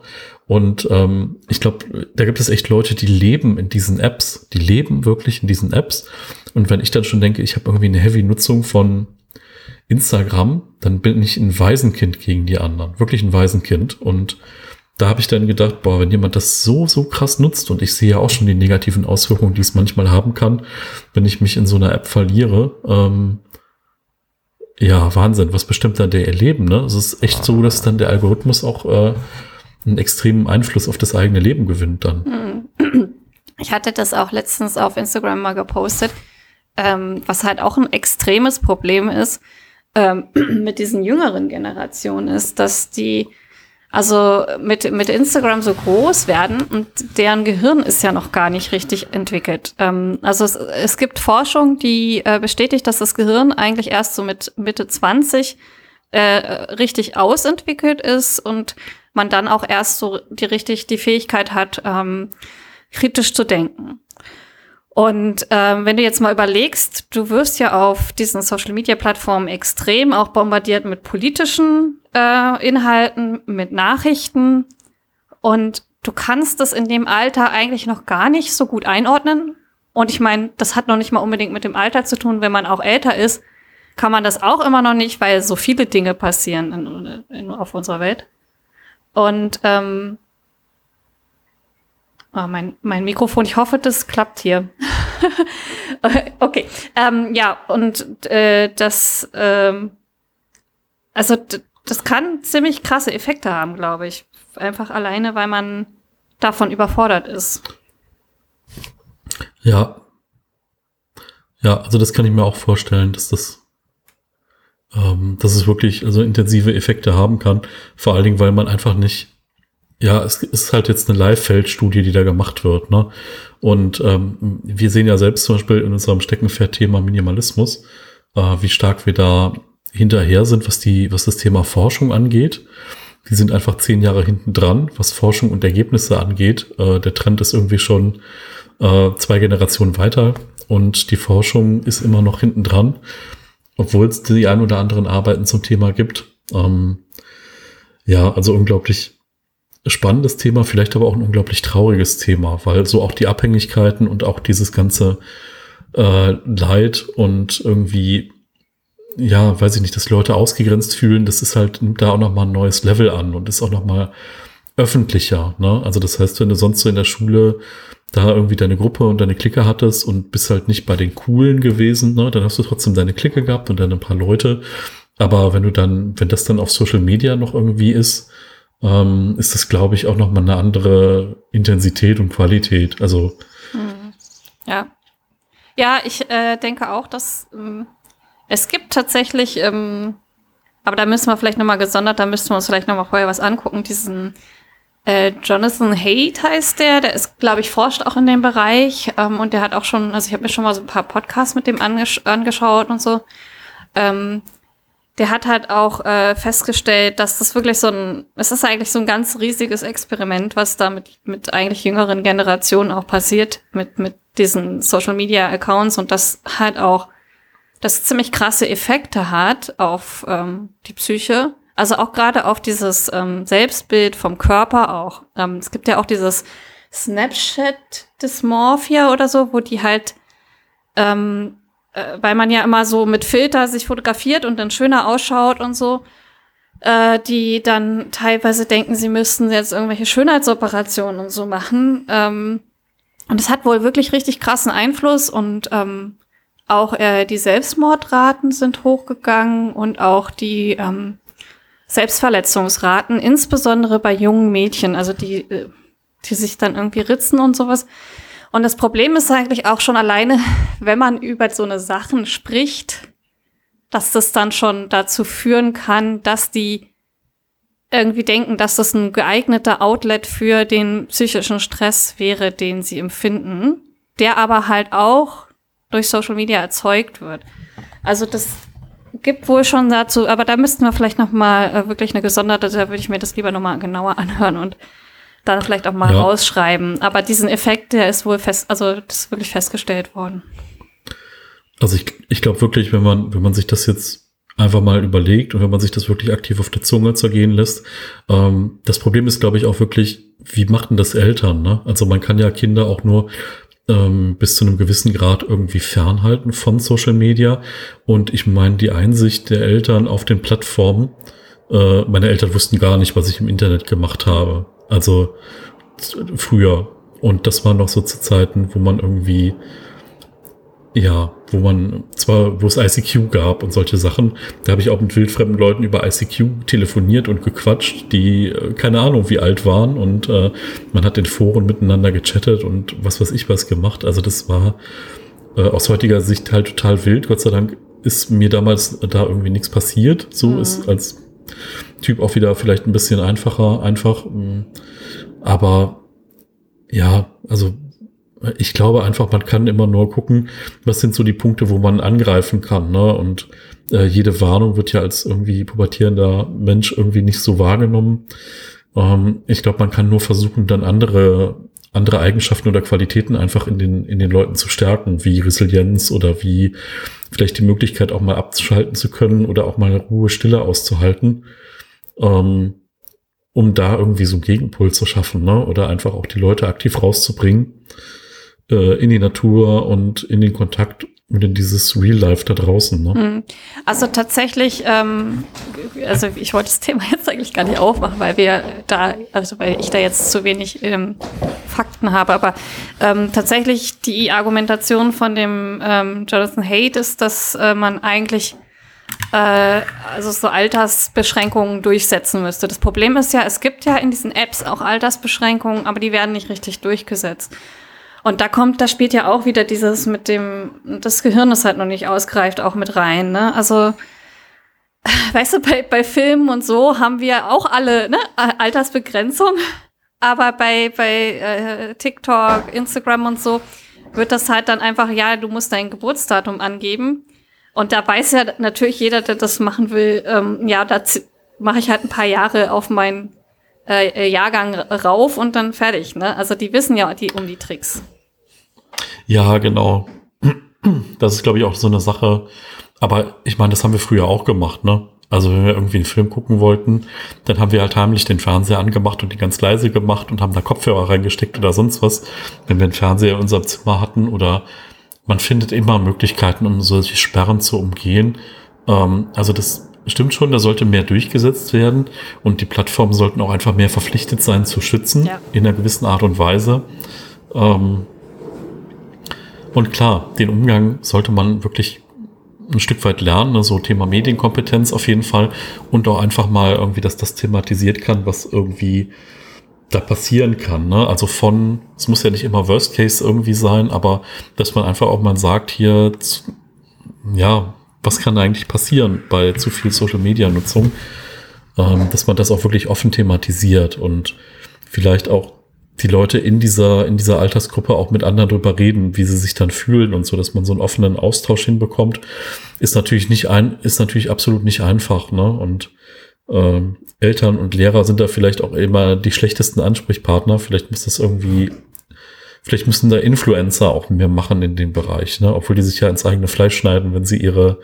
Und ähm, ich glaube, da gibt es echt Leute, die leben in diesen Apps. Die leben wirklich in diesen Apps. Und wenn ich dann schon denke, ich habe irgendwie eine Heavy-Nutzung von Instagram, dann bin ich ein Waisenkind gegen die anderen. Wirklich ein Waisenkind. Und da habe ich dann gedacht, boah, wenn jemand das so, so krass nutzt und ich sehe ja auch schon die negativen Auswirkungen, die es manchmal haben kann, wenn ich mich in so einer App verliere, ähm, ja, Wahnsinn, was bestimmt dann der ihr Leben, ne? Es ist echt so, dass dann der Algorithmus auch äh, einen extremen Einfluss auf das eigene Leben gewinnt dann. Hm. Ich hatte das auch letztens auf Instagram mal gepostet, ähm, was halt auch ein extremes Problem ist ähm, mit diesen jüngeren Generationen ist, dass die also mit, mit Instagram so groß werden und deren Gehirn ist ja noch gar nicht richtig entwickelt. Ähm, also es, es gibt Forschung, die äh, bestätigt, dass das Gehirn eigentlich erst so mit Mitte 20 äh, richtig ausentwickelt ist und man dann auch erst so die richtig die Fähigkeit hat, ähm, kritisch zu denken. Und ähm, wenn du jetzt mal überlegst, du wirst ja auf diesen Social-Media-Plattformen extrem auch bombardiert mit politischen äh, Inhalten, mit Nachrichten. Und du kannst das in dem Alter eigentlich noch gar nicht so gut einordnen. Und ich meine, das hat noch nicht mal unbedingt mit dem Alter zu tun, wenn man auch älter ist kann man das auch immer noch nicht, weil so viele Dinge passieren in, in, auf unserer Welt. Und ähm, oh, mein, mein Mikrofon, ich hoffe, das klappt hier. okay, ähm, ja, und äh, das, ähm, also das kann ziemlich krasse Effekte haben, glaube ich. Einfach alleine, weil man davon überfordert ist. Ja. Ja, also das kann ich mir auch vorstellen, dass das, ähm, dass es wirklich also intensive Effekte haben kann. Vor allen Dingen, weil man einfach nicht, ja, es ist halt jetzt eine Live-Feldstudie, die da gemacht wird, ne? Und ähm, wir sehen ja selbst zum Beispiel in unserem Steckenpferd-Thema Minimalismus, äh, wie stark wir da hinterher sind, was die, was das Thema Forschung angeht. Die sind einfach zehn Jahre hinten dran, was Forschung und Ergebnisse angeht. Äh, der Trend ist irgendwie schon äh, zwei Generationen weiter und die Forschung ist immer noch hinten dran, obwohl es die ein oder anderen Arbeiten zum Thema gibt. Ähm, ja, also unglaublich spannendes Thema, vielleicht aber auch ein unglaublich trauriges Thema, weil so auch die Abhängigkeiten und auch dieses ganze äh, Leid und irgendwie ja, weiß ich nicht, dass Leute ausgegrenzt fühlen, das ist halt, nimmt da auch nochmal ein neues Level an und ist auch nochmal öffentlicher. Ne? Also das heißt, wenn du sonst so in der Schule da irgendwie deine Gruppe und deine Clique hattest und bist halt nicht bei den Coolen gewesen, ne? dann hast du trotzdem deine Clique gehabt und dann ein paar Leute. Aber wenn du dann, wenn das dann auf Social Media noch irgendwie ist, ähm, ist das, glaube ich, auch nochmal eine andere Intensität und Qualität. Also hm. ja. Ja, ich äh, denke auch, dass ähm, es gibt tatsächlich, ähm, aber da müssen wir vielleicht nochmal gesondert, da müssten wir uns vielleicht nochmal vorher was angucken, diesen äh, Jonathan Haidt heißt der, der ist, glaube ich, forscht auch in dem Bereich ähm, und der hat auch schon, also ich habe mir schon mal so ein paar Podcasts mit dem angesch angeschaut und so. Ähm, der hat halt auch äh, festgestellt, dass das wirklich so ein, es ist eigentlich so ein ganz riesiges Experiment, was da mit, mit eigentlich jüngeren Generationen auch passiert, mit, mit diesen Social Media Accounts und das halt auch das ziemlich krasse Effekte hat auf ähm, die Psyche. Also auch gerade auf dieses ähm, Selbstbild vom Körper auch. Ähm, es gibt ja auch dieses Snapchat-Dysmorphia oder so, wo die halt, ähm, äh, weil man ja immer so mit Filter sich fotografiert und dann schöner ausschaut und so, äh, die dann teilweise denken, sie müssten jetzt irgendwelche Schönheitsoperationen und so machen. Ähm, und es hat wohl wirklich richtig krassen Einfluss und ähm, auch äh, die Selbstmordraten sind hochgegangen und auch die ähm, Selbstverletzungsraten, insbesondere bei jungen Mädchen, also die, äh, die sich dann irgendwie ritzen und sowas. Und das Problem ist eigentlich auch schon alleine, wenn man über so eine Sachen spricht, dass das dann schon dazu führen kann, dass die irgendwie denken, dass das ein geeigneter Outlet für den psychischen Stress wäre, den sie empfinden, der aber halt auch durch Social Media erzeugt wird. Also das gibt wohl schon dazu, aber da müssten wir vielleicht noch mal äh, wirklich eine gesonderte, da würde ich mir das lieber noch mal genauer anhören und dann vielleicht auch mal ja. rausschreiben. Aber diesen Effekt, der ist wohl fest, also das ist wirklich festgestellt worden. Also ich, ich glaube wirklich, wenn man, wenn man sich das jetzt einfach mal überlegt und wenn man sich das wirklich aktiv auf der Zunge zergehen lässt, ähm, das Problem ist, glaube ich, auch wirklich, wie machten das Eltern? Ne? Also man kann ja Kinder auch nur ähm, bis zu einem gewissen Grad irgendwie fernhalten von Social Media. Und ich meine, die Einsicht der Eltern auf den Plattformen, äh, meine Eltern wussten gar nicht, was ich im Internet gemacht habe. Also früher. Und das war noch so zu Zeiten, wo man irgendwie ja, wo man zwar, wo es ICQ gab und solche Sachen, da habe ich auch mit wildfremden Leuten über ICQ telefoniert und gequatscht, die äh, keine Ahnung wie alt waren und äh, man hat in Foren miteinander gechattet und was weiß ich was gemacht. Also das war äh, aus heutiger Sicht halt total wild. Gott sei Dank ist mir damals da irgendwie nichts passiert. So mhm. ist als Typ auch wieder vielleicht ein bisschen einfacher, einfach. Mm. Aber ja, also ich glaube einfach, man kann immer nur gucken, was sind so die Punkte, wo man angreifen kann. Ne? Und äh, jede Warnung wird ja als irgendwie pubertierender Mensch irgendwie nicht so wahrgenommen. Ähm, ich glaube, man kann nur versuchen, dann andere andere Eigenschaften oder Qualitäten einfach in den, in den Leuten zu stärken, wie Resilienz oder wie vielleicht die Möglichkeit auch mal abzuschalten zu können oder auch mal Ruhe, Stille auszuhalten, ähm, um da irgendwie so einen Gegenpol zu schaffen, ne? oder einfach auch die Leute aktiv rauszubringen äh, in die Natur und in den Kontakt und in dieses Real Life da draußen. Ne? Mhm. Also tatsächlich, ähm, also ich wollte das Thema jetzt eigentlich gar nicht aufmachen, weil wir da, also weil ich da jetzt zu wenig ähm, Fakten habe, aber ähm, tatsächlich die Argumentation von dem ähm, Jonathan Haidt ist, dass äh, man eigentlich äh, also so Altersbeschränkungen durchsetzen müsste. Das Problem ist ja, es gibt ja in diesen Apps auch Altersbeschränkungen, aber die werden nicht richtig durchgesetzt. Und da kommt, da spielt ja auch wieder dieses mit dem, das Gehirn ist halt noch nicht ausgereift, auch mit rein. Ne? Also, weißt du, bei, bei Filmen und so haben wir auch alle ne, Altersbegrenzung. Aber bei, bei äh, TikTok, Instagram und so wird das halt dann einfach, ja, du musst dein Geburtsdatum angeben. Und da weiß ja natürlich jeder, der das machen will, ähm, ja, da mache ich halt ein paar Jahre auf meinen äh, Jahrgang rauf und dann fertig. Ne? Also die wissen ja die um die Tricks. Ja, genau. Das ist, glaube ich, auch so eine Sache. Aber ich meine, das haben wir früher auch gemacht, ne? Also wenn wir irgendwie einen Film gucken wollten, dann haben wir halt heimlich den Fernseher angemacht und die ganz leise gemacht und haben da Kopfhörer reingesteckt oder sonst was, wenn wir einen Fernseher in unserem Zimmer hatten oder man findet immer Möglichkeiten, um solche Sperren zu umgehen. Ähm, also das stimmt schon, da sollte mehr durchgesetzt werden und die Plattformen sollten auch einfach mehr verpflichtet sein zu schützen ja. in einer gewissen Art und Weise. Ähm, und klar, den Umgang sollte man wirklich ein Stück weit lernen, ne? so Thema Medienkompetenz auf jeden Fall und auch einfach mal irgendwie, dass das thematisiert kann, was irgendwie da passieren kann. Ne? Also von, es muss ja nicht immer Worst Case irgendwie sein, aber dass man einfach auch mal sagt, hier, ja, was kann eigentlich passieren bei zu viel Social Media Nutzung, ähm, dass man das auch wirklich offen thematisiert und vielleicht auch die Leute in dieser, in dieser Altersgruppe auch mit anderen drüber reden, wie sie sich dann fühlen und so, dass man so einen offenen Austausch hinbekommt, ist natürlich nicht ein, ist natürlich absolut nicht einfach, ne? Und ähm, Eltern und Lehrer sind da vielleicht auch immer die schlechtesten Ansprechpartner. Vielleicht muss das irgendwie, vielleicht müssen da Influencer auch mehr machen in dem Bereich, ne? Obwohl die sich ja ins eigene Fleisch schneiden, wenn sie ihre,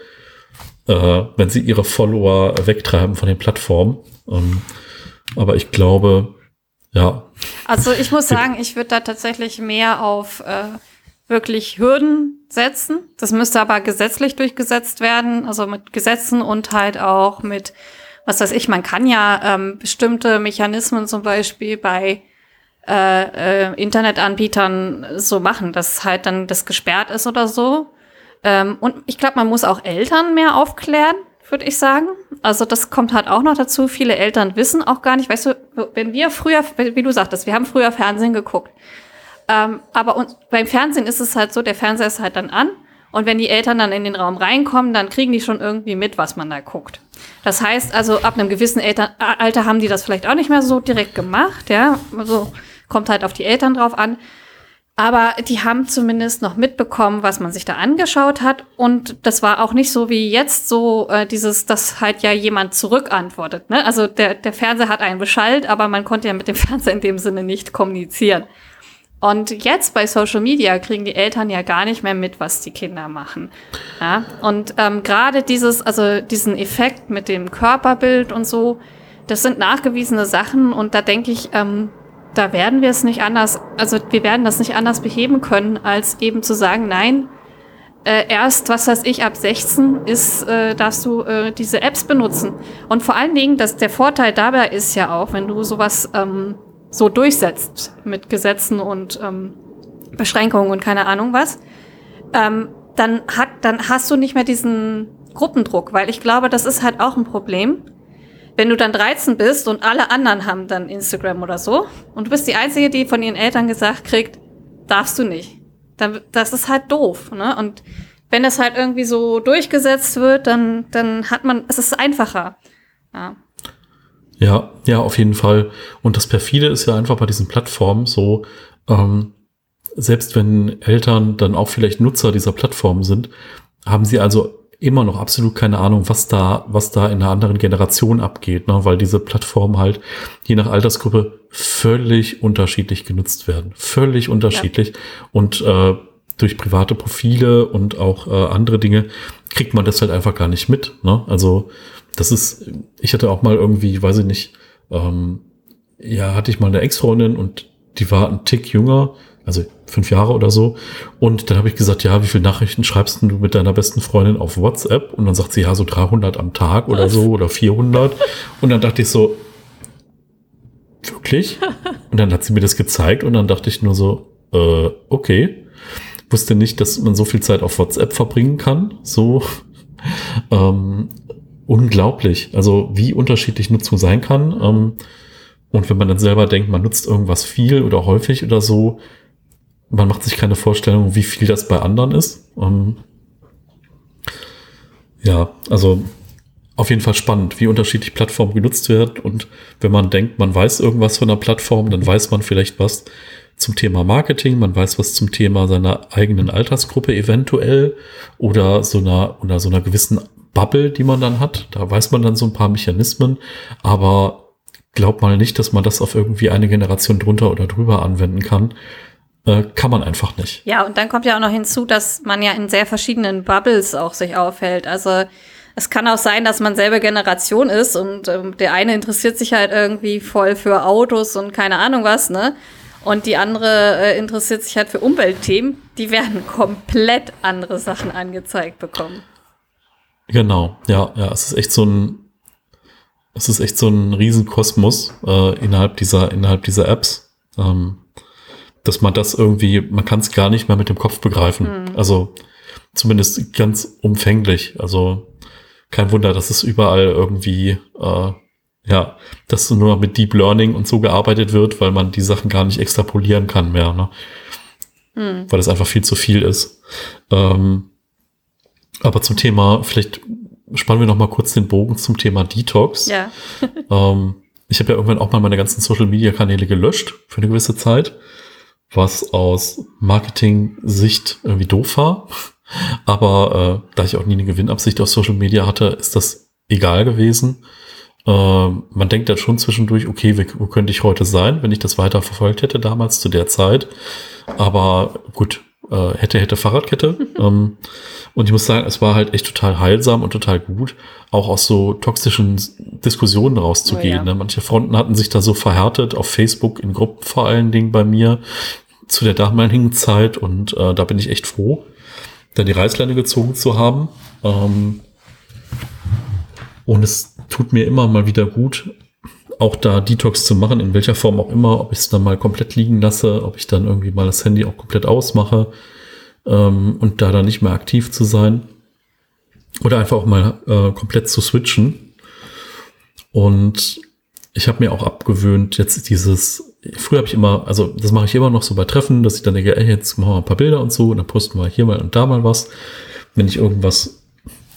äh, wenn sie ihre Follower wegtreiben von den Plattformen. Ähm, aber ich glaube, ja. Also ich muss sagen, ich würde da tatsächlich mehr auf äh, wirklich Hürden setzen. Das müsste aber gesetzlich durchgesetzt werden, also mit Gesetzen und halt auch mit, was weiß ich, man kann ja ähm, bestimmte Mechanismen zum Beispiel bei äh, äh, Internetanbietern so machen, dass halt dann das gesperrt ist oder so. Ähm, und ich glaube, man muss auch Eltern mehr aufklären würde ich sagen. Also das kommt halt auch noch dazu. Viele Eltern wissen auch gar nicht, weißt du, wenn wir früher, wie du sagtest, wir haben früher Fernsehen geguckt. Ähm, aber uns, beim Fernsehen ist es halt so, der Fernseher ist halt dann an. Und wenn die Eltern dann in den Raum reinkommen, dann kriegen die schon irgendwie mit, was man da guckt. Das heißt also, ab einem gewissen Eltern Alter haben die das vielleicht auch nicht mehr so direkt gemacht, ja. Also kommt halt auf die Eltern drauf an. Aber die haben zumindest noch mitbekommen, was man sich da angeschaut hat. Und das war auch nicht so wie jetzt so äh, dieses, dass halt ja jemand zurückantwortet. Ne? Also der, der Fernseher hat einen beschallt, aber man konnte ja mit dem Fernseher in dem Sinne nicht kommunizieren. Und jetzt bei Social Media kriegen die Eltern ja gar nicht mehr mit, was die Kinder machen. Ja? Und ähm, gerade dieses, also diesen Effekt mit dem Körperbild und so, das sind nachgewiesene Sachen. Und da denke ich, ähm, da werden wir es nicht anders, also wir werden das nicht anders beheben können, als eben zu sagen, nein, äh, erst, was weiß ich, ab 16 ist, äh, darfst du äh, diese Apps benutzen. Und vor allen Dingen, dass der Vorteil dabei ist ja auch, wenn du sowas ähm, so durchsetzt mit Gesetzen und ähm, Beschränkungen und keine Ahnung was, ähm, dann hat, dann hast du nicht mehr diesen Gruppendruck, weil ich glaube, das ist halt auch ein Problem wenn du dann 13 bist und alle anderen haben dann Instagram oder so und du bist die Einzige, die von ihren Eltern gesagt kriegt, darfst du nicht. Dann, das ist halt doof. Ne? Und wenn es halt irgendwie so durchgesetzt wird, dann, dann hat man, es ist einfacher. Ja. Ja, ja, auf jeden Fall. Und das perfide ist ja einfach bei diesen Plattformen so, ähm, selbst wenn Eltern dann auch vielleicht Nutzer dieser Plattformen sind, haben sie also immer noch absolut keine Ahnung, was da, was da in einer anderen Generation abgeht, ne? weil diese Plattformen halt je nach Altersgruppe völlig unterschiedlich genutzt werden. Völlig unterschiedlich. Ja. Und äh, durch private Profile und auch äh, andere Dinge kriegt man das halt einfach gar nicht mit. Ne? Also das ist, ich hatte auch mal irgendwie, weiß ich nicht, ähm, ja, hatte ich mal eine Ex-Freundin und die war ein Tick jünger, also fünf Jahre oder so. Und dann habe ich gesagt, ja, wie viele Nachrichten schreibst du mit deiner besten Freundin auf WhatsApp? Und dann sagt sie, ja, so 300 am Tag oder so oder 400. Und dann dachte ich so, wirklich? Und dann hat sie mir das gezeigt und dann dachte ich nur so, äh, okay. Wusste nicht, dass man so viel Zeit auf WhatsApp verbringen kann. So ähm, unglaublich. Also wie unterschiedlich Nutzung sein kann. Ähm, und wenn man dann selber denkt, man nutzt irgendwas viel oder häufig oder so, man macht sich keine Vorstellung, wie viel das bei anderen ist. Ähm, ja, also auf jeden Fall spannend, wie unterschiedlich Plattformen genutzt werden. Und wenn man denkt, man weiß irgendwas von der Plattform, dann weiß man vielleicht was zum Thema Marketing, man weiß was zum Thema seiner eigenen Altersgruppe eventuell oder so einer, oder so einer gewissen Bubble, die man dann hat. Da weiß man dann so ein paar Mechanismen, aber glaub mal nicht, dass man das auf irgendwie eine Generation drunter oder drüber anwenden kann. Äh, kann man einfach nicht. Ja, und dann kommt ja auch noch hinzu, dass man ja in sehr verschiedenen Bubbles auch sich aufhält. Also es kann auch sein, dass man selber Generation ist und ähm, der eine interessiert sich halt irgendwie voll für Autos und keine Ahnung was, ne? Und die andere äh, interessiert sich halt für Umweltthemen. Die werden komplett andere Sachen angezeigt bekommen. Genau, ja, ja, es ist echt so ein es ist echt so ein Riesenkosmos äh, innerhalb dieser, innerhalb dieser Apps. Ähm, dass man das irgendwie, man kann es gar nicht mehr mit dem Kopf begreifen. Mhm. Also zumindest ganz umfänglich. Also kein Wunder, dass es überall irgendwie, äh, ja, dass nur mit Deep Learning und so gearbeitet wird, weil man die Sachen gar nicht extrapolieren kann mehr, ne? Mhm. Weil es einfach viel zu viel ist. Ähm, aber zum Thema, vielleicht spannen wir noch mal kurz den Bogen zum Thema Detox. Ja. ähm, ich habe ja irgendwann auch mal meine ganzen Social-Media-Kanäle gelöscht für eine gewisse Zeit, was aus Marketing-Sicht irgendwie doof war. Aber äh, da ich auch nie eine Gewinnabsicht auf Social Media hatte, ist das egal gewesen. Äh, man denkt dann schon zwischendurch, okay, wo könnte ich heute sein, wenn ich das weiter verfolgt hätte damals zu der Zeit. Aber gut, äh, hätte, hätte Fahrradkette. ähm, und ich muss sagen, es war halt echt total heilsam und total gut, auch aus so toxischen Diskussionen rauszugehen. Oh, ja. ne? Manche Fronten hatten sich da so verhärtet, auf Facebook, in Gruppen vor allen Dingen bei mir, zu der damaligen Zeit. Und äh, da bin ich echt froh, da die Reißleine gezogen zu haben. Ähm, und es tut mir immer mal wieder gut, auch da Detox zu machen, in welcher Form auch immer, ob ich es dann mal komplett liegen lasse, ob ich dann irgendwie mal das Handy auch komplett ausmache ähm, und da dann nicht mehr aktiv zu sein. Oder einfach auch mal äh, komplett zu switchen. Und ich habe mir auch abgewöhnt, jetzt dieses, früher habe ich immer, also das mache ich immer noch so bei Treffen, dass ich dann denke, ey, jetzt machen wir ein paar Bilder und so, und dann posten wir hier mal und da mal was, wenn ich irgendwas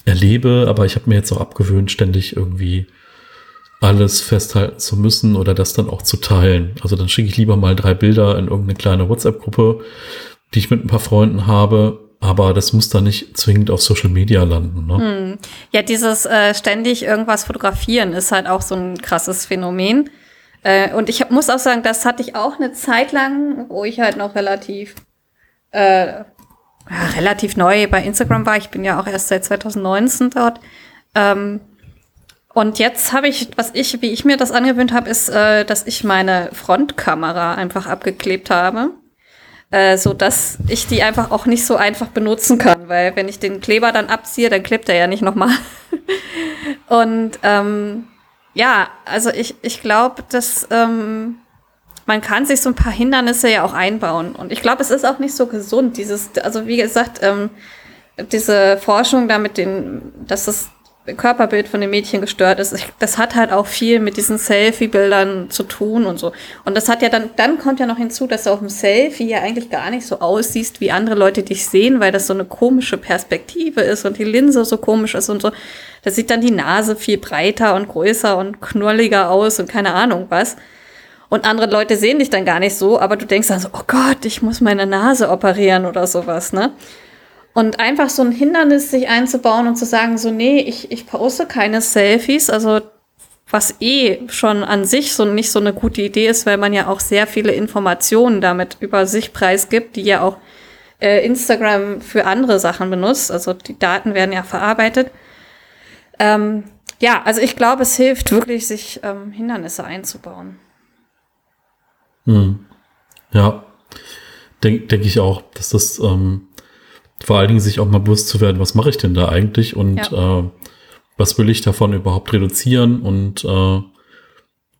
erlebe, aber ich habe mir jetzt auch abgewöhnt, ständig irgendwie alles festhalten zu müssen oder das dann auch zu teilen. Also dann schicke ich lieber mal drei Bilder in irgendeine kleine WhatsApp-Gruppe, die ich mit ein paar Freunden habe, aber das muss dann nicht zwingend auf Social Media landen. Ne? Hm. Ja, dieses äh, ständig irgendwas fotografieren ist halt auch so ein krasses Phänomen. Äh, und ich muss auch sagen, das hatte ich auch eine Zeit lang, wo ich halt noch relativ äh, ja, relativ neu bei Instagram war. Ich bin ja auch erst seit 2019 dort. Ähm, und jetzt habe ich, was ich, wie ich mir das angewöhnt habe, ist, äh, dass ich meine Frontkamera einfach abgeklebt habe, äh, so dass ich die einfach auch nicht so einfach benutzen kann, weil wenn ich den Kleber dann abziehe, dann klebt er ja nicht nochmal. Und ähm, ja, also ich, ich glaube, dass ähm, man kann sich so ein paar Hindernisse ja auch einbauen. Und ich glaube, es ist auch nicht so gesund, dieses, also wie gesagt, ähm, diese Forschung da mit den, dass es Körperbild von dem Mädchen gestört ist. das hat halt auch viel mit diesen Selfie-Bildern zu tun und so. Und das hat ja dann, dann kommt ja noch hinzu, dass du auf dem Selfie ja eigentlich gar nicht so aussiehst, wie andere Leute dich sehen, weil das so eine komische Perspektive ist und die Linse so komisch ist und so. Da sieht dann die Nase viel breiter und größer und knolliger aus und keine Ahnung was. Und andere Leute sehen dich dann gar nicht so, aber du denkst dann so, oh Gott, ich muss meine Nase operieren oder sowas, ne? Und einfach so ein Hindernis sich einzubauen und zu sagen, so, nee, ich, ich poste keine Selfies, also was eh schon an sich so nicht so eine gute Idee ist, weil man ja auch sehr viele Informationen damit über sich preisgibt, die ja auch äh, Instagram für andere Sachen benutzt. Also die Daten werden ja verarbeitet. Ähm, ja, also ich glaube, es hilft wirklich, sich ähm, Hindernisse einzubauen. Hm. Ja, denke denk ich auch, dass das ähm, vor allen Dingen sich auch mal bewusst zu werden, was mache ich denn da eigentlich und ja. äh, was will ich davon überhaupt reduzieren und äh,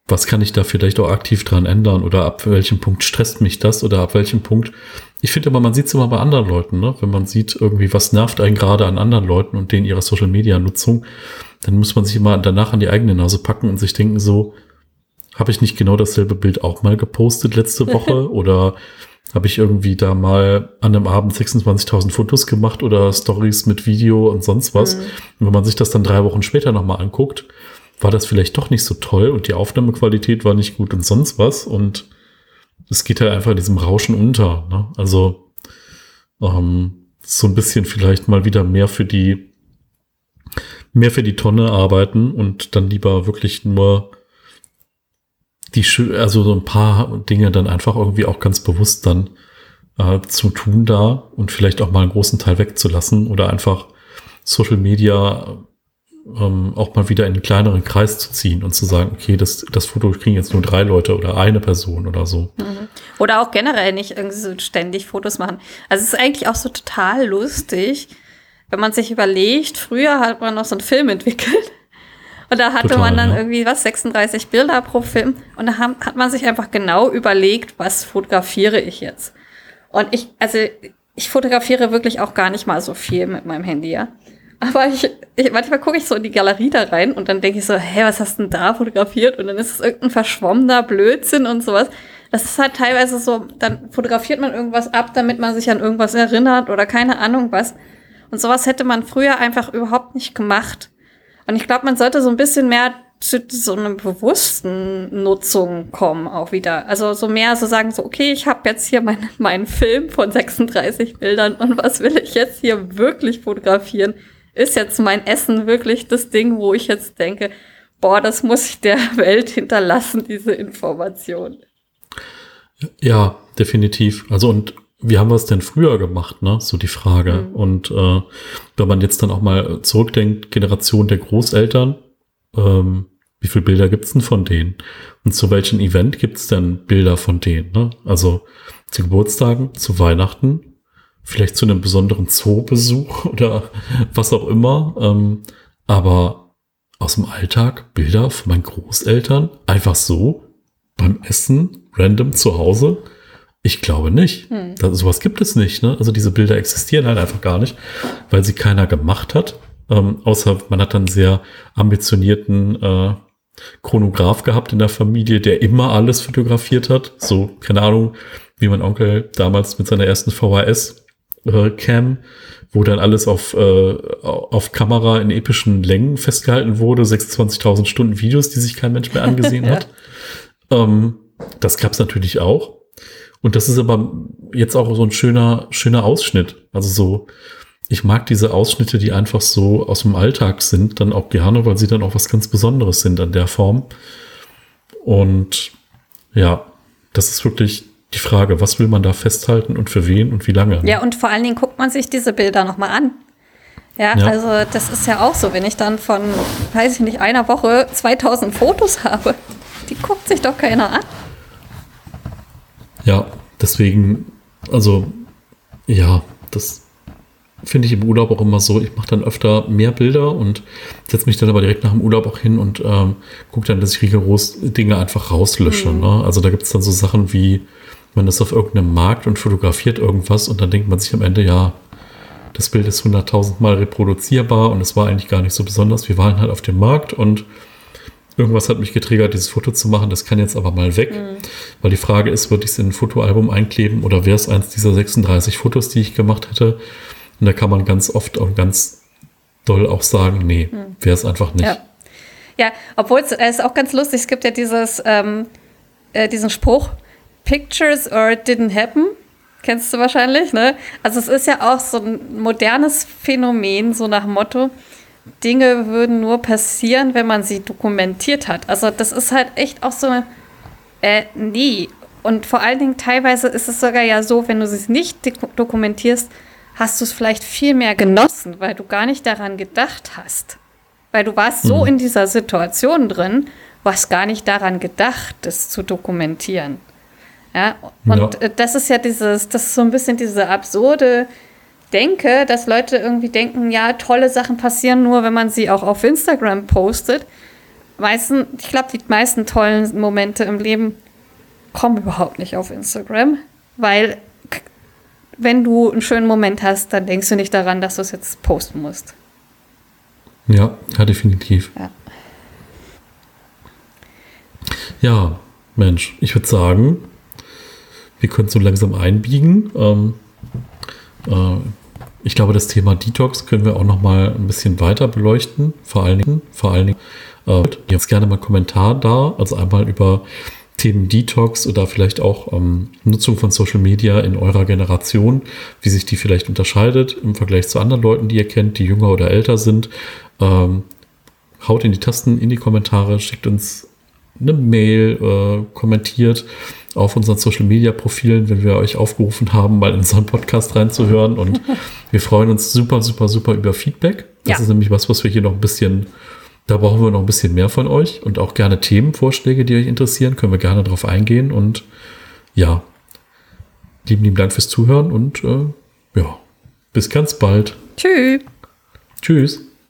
was kann ich da vielleicht auch aktiv dran ändern oder ab welchem Punkt stresst mich das oder ab welchem Punkt. Ich finde aber, man sieht es immer bei anderen Leuten, ne? wenn man sieht irgendwie, was nervt einen gerade an anderen Leuten und denen ihrer Social Media Nutzung, dann muss man sich immer danach an die eigene Nase packen und sich denken so, habe ich nicht genau dasselbe Bild auch mal gepostet letzte Woche oder habe ich irgendwie da mal an einem Abend 26.000 Fotos gemacht oder Stories mit Video und sonst was. Mhm. Und wenn man sich das dann drei Wochen später nochmal anguckt, war das vielleicht doch nicht so toll und die Aufnahmequalität war nicht gut und sonst was. Und es geht halt einfach in diesem Rauschen unter. Ne? Also ähm, so ein bisschen vielleicht mal wieder mehr für die mehr für die Tonne arbeiten und dann lieber wirklich nur die also so ein paar Dinge dann einfach irgendwie auch ganz bewusst dann äh, zu tun da und vielleicht auch mal einen großen Teil wegzulassen oder einfach Social Media ähm, auch mal wieder in einen kleineren Kreis zu ziehen und zu sagen, okay, das, das Foto kriegen jetzt nur drei Leute oder eine Person oder so. Mhm. Oder auch generell nicht irgendwie so ständig Fotos machen. Also es ist eigentlich auch so total lustig, wenn man sich überlegt, früher hat man noch so einen Film entwickelt. Und da hatte Total, man dann ja. irgendwie was, 36 Bilder pro Film. Und da haben, hat man sich einfach genau überlegt, was fotografiere ich jetzt. Und ich, also ich fotografiere wirklich auch gar nicht mal so viel mit meinem Handy, ja. Aber ich, ich manchmal gucke ich so in die Galerie da rein und dann denke ich so, hä, was hast du denn da fotografiert? Und dann ist es irgendein verschwommener Blödsinn und sowas. Das ist halt teilweise so, dann fotografiert man irgendwas ab, damit man sich an irgendwas erinnert oder keine Ahnung was. Und sowas hätte man früher einfach überhaupt nicht gemacht. Und ich glaube, man sollte so ein bisschen mehr zu so einer bewussten Nutzung kommen auch wieder. Also so mehr so sagen, so, okay, ich habe jetzt hier meinen mein Film von 36 Bildern und was will ich jetzt hier wirklich fotografieren? ist jetzt mein Essen wirklich das Ding, wo ich jetzt denke, boah, das muss ich der Welt hinterlassen, diese Information. Ja, definitiv. Also und wie haben wir es denn früher gemacht, ne? So die Frage. Mhm. Und äh, wenn man jetzt dann auch mal zurückdenkt, Generation der Großeltern, ähm, wie viele Bilder gibt's denn von denen? Und zu welchem Event gibt's denn Bilder von denen? Ne? Also zu Geburtstagen, zu Weihnachten, vielleicht zu einem besonderen Zoobesuch oder was auch immer. Ähm, aber aus dem Alltag Bilder von meinen Großeltern einfach so beim Essen, random zu Hause. Ich glaube nicht. Hm. Das, sowas gibt es nicht. Ne? Also diese Bilder existieren halt einfach gar nicht, weil sie keiner gemacht hat. Ähm, außer man hat dann sehr ambitionierten äh, Chronograph gehabt in der Familie, der immer alles fotografiert hat. So, keine Ahnung, wie mein Onkel damals mit seiner ersten VHS äh, wo dann alles auf, äh, auf Kamera in epischen Längen festgehalten wurde, 26.000 Stunden Videos, die sich kein Mensch mehr angesehen hat. Ähm, das gab's natürlich auch. Und das ist aber jetzt auch so ein schöner, schöner Ausschnitt. Also so, ich mag diese Ausschnitte, die einfach so aus dem Alltag sind, dann auch gerne, weil sie dann auch was ganz Besonderes sind an der Form. Und ja, das ist wirklich die Frage, was will man da festhalten und für wen und wie lange? Ja, und vor allen Dingen guckt man sich diese Bilder nochmal an. Ja, ja, also das ist ja auch so, wenn ich dann von, weiß ich nicht, einer Woche 2000 Fotos habe, die guckt sich doch keiner an. Ja, deswegen, also ja, das finde ich im Urlaub auch immer so. Ich mache dann öfter mehr Bilder und setze mich dann aber direkt nach dem Urlaub auch hin und ähm, gucke dann, dass ich rigoros Dinge einfach rauslösche. Mhm. Ne? Also da gibt es dann so Sachen wie man ist auf irgendeinem Markt und fotografiert irgendwas und dann denkt man sich am Ende, ja, das Bild ist 100.000 Mal reproduzierbar und es war eigentlich gar nicht so besonders. Wir waren halt auf dem Markt und irgendwas hat mich getriggert, dieses Foto zu machen. Das kann jetzt aber mal weg, mhm. weil die Frage ist, würde ich es in ein Fotoalbum einkleben oder wäre es eins dieser 36 Fotos, die ich gemacht hätte? Und da kann man ganz oft und ganz doll auch sagen, nee, mhm. wäre es einfach nicht. Ja, ja obwohl es ist auch ganz lustig, es gibt ja dieses, ähm, äh, diesen Spruch, Pictures or It Didn't Happen. Kennst du wahrscheinlich, ne? Also es ist ja auch so ein modernes Phänomen, so nach Motto, Dinge würden nur passieren, wenn man sie dokumentiert hat. Also das ist halt echt auch so äh, nee. Und vor allen Dingen teilweise ist es sogar ja so, wenn du sie nicht dokumentierst, hast du es vielleicht viel mehr genossen, weil du gar nicht daran gedacht hast. Weil du warst mhm. so in dieser Situation drin, du hast gar nicht daran gedacht, das zu dokumentieren. Ja, und Ja. äh, das ist ja dieses, das ist so ein bisschen diese absurde Denke, dass Leute irgendwie denken, ja, tolle Sachen passieren nur, wenn man sie auch auf Instagram postet. Meisten, ich glaube, die meisten tollen Momente im Leben kommen überhaupt nicht auf Instagram, weil wenn du einen schönen Moment hast, dann denkst du nicht daran, dass du es jetzt posten musst. Ja, ja, definitiv. Ja. Ja, Mensch, ich würde sagen, wir können so langsam einbiegen. Ähm, äh, ich glaube, das Thema Detox können wir auch noch mal ein bisschen weiter beleuchten. Vor allen Dingen, vor allen Dingen, äh, jetzt gerne mal einen Kommentar da, also einmal über Themen Detox oder vielleicht auch ähm, Nutzung von Social Media in eurer Generation, wie sich die vielleicht unterscheidet im Vergleich zu anderen Leuten, die ihr kennt, die jünger oder älter sind. Ähm, haut in die Tasten, in die Kommentare, schickt uns eine Mail, äh, kommentiert auf unseren Social Media Profilen, wenn wir euch aufgerufen haben, mal in unseren Podcast reinzuhören. Und wir freuen uns super, super, super über Feedback. Das Ja. ist nämlich was, was wir hier noch ein bisschen, da brauchen wir noch ein bisschen mehr von euch und auch gerne Themenvorschläge, die euch interessieren, können wir gerne drauf eingehen. Und ja, lieben, lieben Dank fürs Zuhören und äh, ja, bis ganz bald. Tschüss. Tschüss.